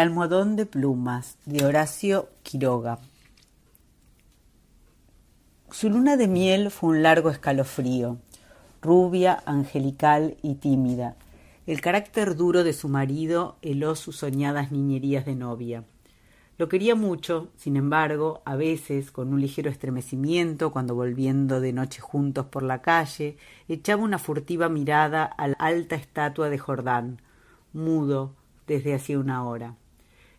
almohadón de plumas de Horacio Quiroga. Su luna de miel fue un largo escalofrío, rubia, angelical y tímida. El carácter duro de su marido heló sus soñadas niñerías de novia. Lo quería mucho, sin embargo, a veces, con un ligero estremecimiento, cuando volviendo de noche juntos por la calle, echaba una furtiva mirada a la alta estatua de Jordán, mudo desde hacía una hora.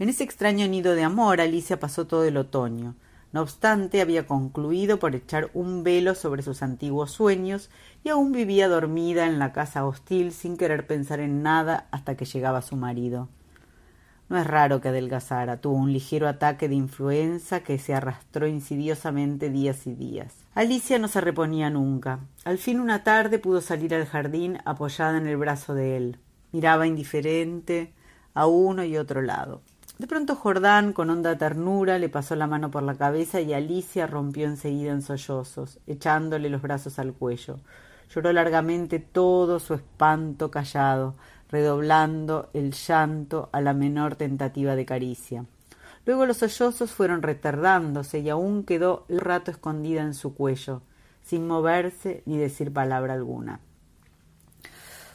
En ese extraño nido de amor Alicia pasó todo el otoño. No obstante, había concluido por echar un velo sobre sus antiguos sueños y aún vivía dormida en la casa hostil sin querer pensar en nada hasta que llegaba su marido. No es raro que adelgazara. Tuvo un ligero ataque de influenza que se arrastró insidiosamente días y días. Alicia no se reponía nunca. Al fin una tarde pudo salir al jardín apoyada en el brazo de él. Miraba indiferente a uno y otro lado. De pronto Jordán, con honda ternura, le pasó la mano por la cabeza y Alicia rompió enseguida en sollozos, echándole los brazos al cuello. Lloró largamente todo su espanto callado, redoblando el llanto a la menor tentativa de caricia. Luego los sollozos fueron retardándose y aún quedó el rato escondida en su cuello, sin moverse ni decir palabra alguna.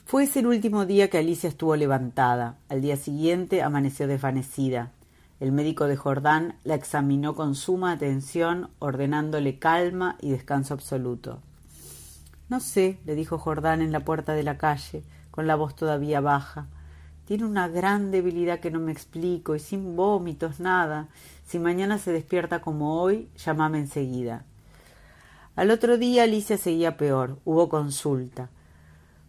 Fue ese el último día que Alicia estuvo levantada. Al día siguiente amaneció desvanecida. El médico de Jordán la examinó con suma atención, ordenándole calma y descanso absoluto. No sé, le dijo Jordán en la puerta de la calle, con la voz todavía baja. Tiene una gran debilidad que no me explico y sin vómitos, nada. Si mañana se despierta como hoy, llámame enseguida. Al otro día Alicia seguía peor. Hubo consulta.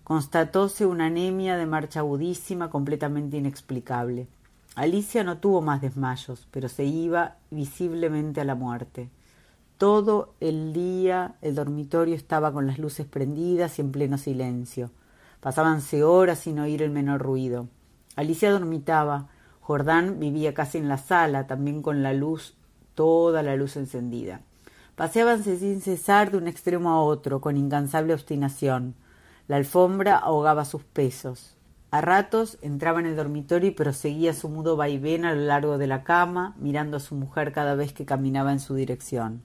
Constatóse una anemia de marcha agudísima completamente inexplicable. Alicia no tuvo más desmayos, pero se iba visiblemente a la muerte. Todo el día el dormitorio estaba con las luces prendidas y en pleno silencio. Pasábanse horas sin oír el menor ruido. Alicia dormitaba. Jordán vivía casi en la sala, también con la luz, toda la luz encendida. Paseábanse sin cesar de un extremo a otro, con incansable obstinación. La alfombra ahogaba sus pesos. A ratos entraba en el dormitorio y proseguía su mudo vaivén a lo largo de la cama, mirando a su mujer cada vez que caminaba en su dirección.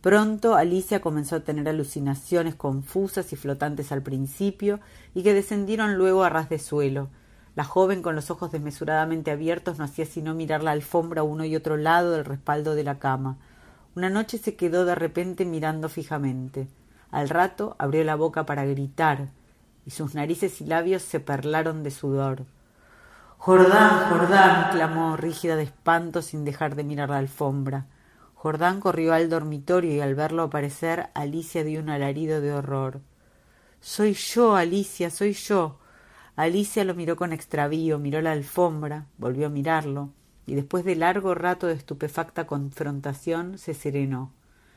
Pronto Alicia comenzó a tener alucinaciones confusas y flotantes al principio y que descendieron luego a ras de suelo. La joven, con los ojos desmesuradamente abiertos, no hacía sino mirar la alfombra a uno y otro lado del respaldo de la cama. Una noche se quedó de repente mirando fijamente. Al rato abrió la boca para gritar, y sus narices y labios se perlaron de sudor. Jordán, Jordán, clamó rígida de espanto sin dejar de mirar la alfombra. Jordán corrió al dormitorio y al verlo aparecer, Alicia dio un alarido de horror. Soy yo, Alicia, soy yo. Alicia lo miró con extravío, miró la alfombra, volvió a mirarlo, y después de largo rato de estupefacta confrontación se serenó.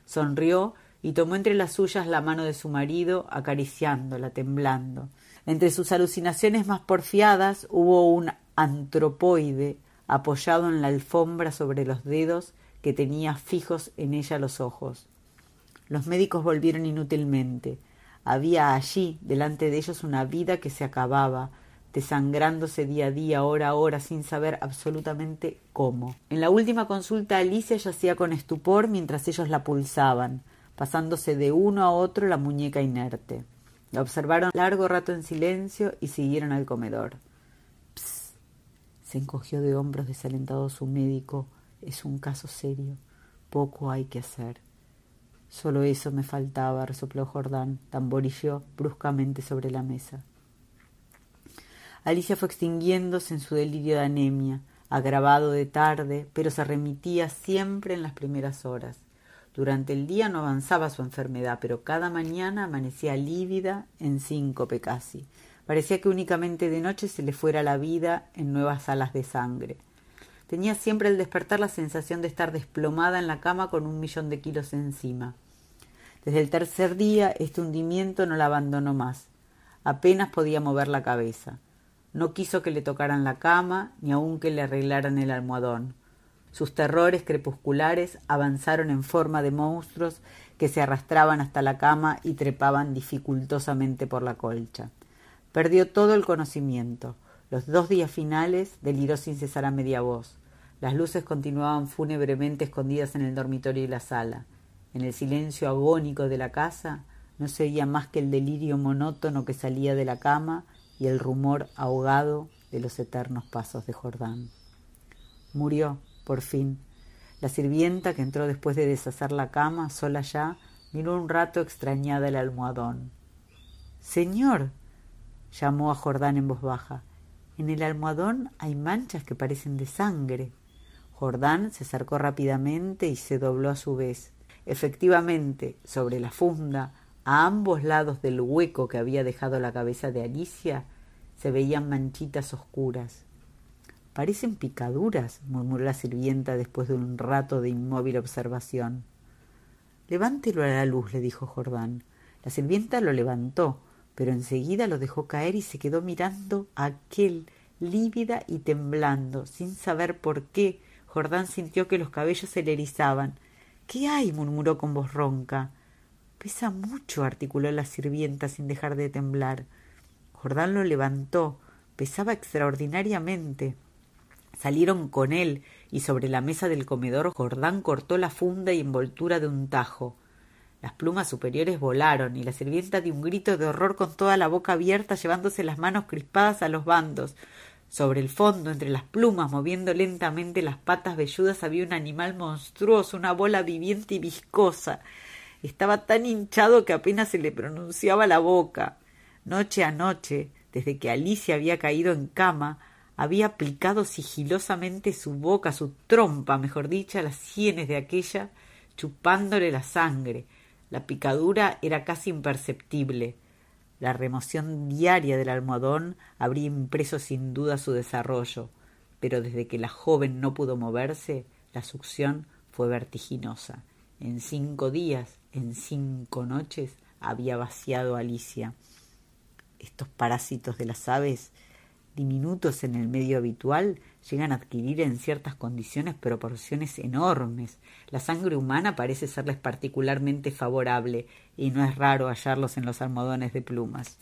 Sonrió y tomó entre las suyas la mano de su marido, acariciándola, temblando. Entre sus alucinaciones más porfiadas hubo un antropoide apoyado en la alfombra sobre los dedos que tenía fijos en ella los ojos. Los médicos volvieron inútilmente. Había allí, delante de ellos, una vida que se acababa, desangrándose día a día, hora a hora, sin saber absolutamente cómo. En la última consulta Alicia yacía con estupor mientras ellos la pulsaban, pasándose de uno a otro la muñeca inerte. La observaron largo rato en silencio y siguieron al comedor. Psst. Se encogió de hombros desalentado su médico es un caso serio. Poco hay que hacer. Solo eso me faltaba, resopló Jordán, tamborilló bruscamente sobre la mesa. Alicia fue extinguiéndose en su delirio de anemia, agravado de tarde, pero se remitía siempre en las primeras horas. Durante el día no avanzaba su enfermedad, pero cada mañana amanecía lívida en síncope casi. Parecía que únicamente de noche se le fuera la vida en nuevas alas de sangre. Tenía siempre al despertar la sensación de estar desplomada en la cama con un millón de kilos encima. Desde el tercer día este hundimiento no la abandonó más. Apenas podía mover la cabeza. No quiso que le tocaran la cama, ni aun que le arreglaran el almohadón. Sus terrores crepusculares avanzaron en forma de monstruos que se arrastraban hasta la cama y trepaban dificultosamente por la colcha. Perdió todo el conocimiento. Los dos días finales deliró sin cesar a media voz. Las luces continuaban fúnebremente escondidas en el dormitorio y la sala. En el silencio agónico de la casa no se oía más que el delirio monótono que salía de la cama y el rumor ahogado de los eternos pasos de Jordán. Murió, por fin. La sirvienta, que entró después de deshacer la cama, sola ya, miró un rato extrañada el almohadón. Señor, llamó a Jordán en voz baja, en el almohadón hay manchas que parecen de sangre. Jordán se acercó rápidamente y se dobló a su vez. Efectivamente, sobre la funda, a ambos lados del hueco que había dejado la cabeza de Alicia, se veían manchitas oscuras. Parecen picaduras, murmuró la sirvienta después de un rato de inmóvil observación. Levántelo a la luz, le dijo Jordán. La sirvienta lo levantó, pero enseguida lo dejó caer y se quedó mirando a aquel, lívida y temblando, sin saber por qué, Jordán sintió que los cabellos se le erizaban. ¿Qué hay? murmuró con voz ronca. Pesa mucho, articuló la sirvienta sin dejar de temblar. Jordán lo levantó. Pesaba extraordinariamente. Salieron con él, y sobre la mesa del comedor Jordán cortó la funda y envoltura de un tajo. Las plumas superiores volaron, y la sirvienta dio un grito de horror con toda la boca abierta, llevándose las manos crispadas a los bandos. Sobre el fondo, entre las plumas, moviendo lentamente las patas velludas, había un animal monstruoso, una bola viviente y viscosa. Estaba tan hinchado que apenas se le pronunciaba la boca. Noche a noche, desde que Alicia había caído en cama, había aplicado sigilosamente su boca, su trompa, mejor dicho, a las sienes de aquella, chupándole la sangre. La picadura era casi imperceptible. La remoción diaria del almohadón habría impreso sin duda su desarrollo, pero desde que la joven no pudo moverse, la succión fue vertiginosa. En cinco días, en cinco noches, había vaciado a Alicia. Estos parásitos de las aves, diminutos en el medio habitual, llegan a adquirir en ciertas condiciones proporciones enormes. La sangre humana parece serles particularmente favorable, y no es raro hallarlos en los almohadones de plumas.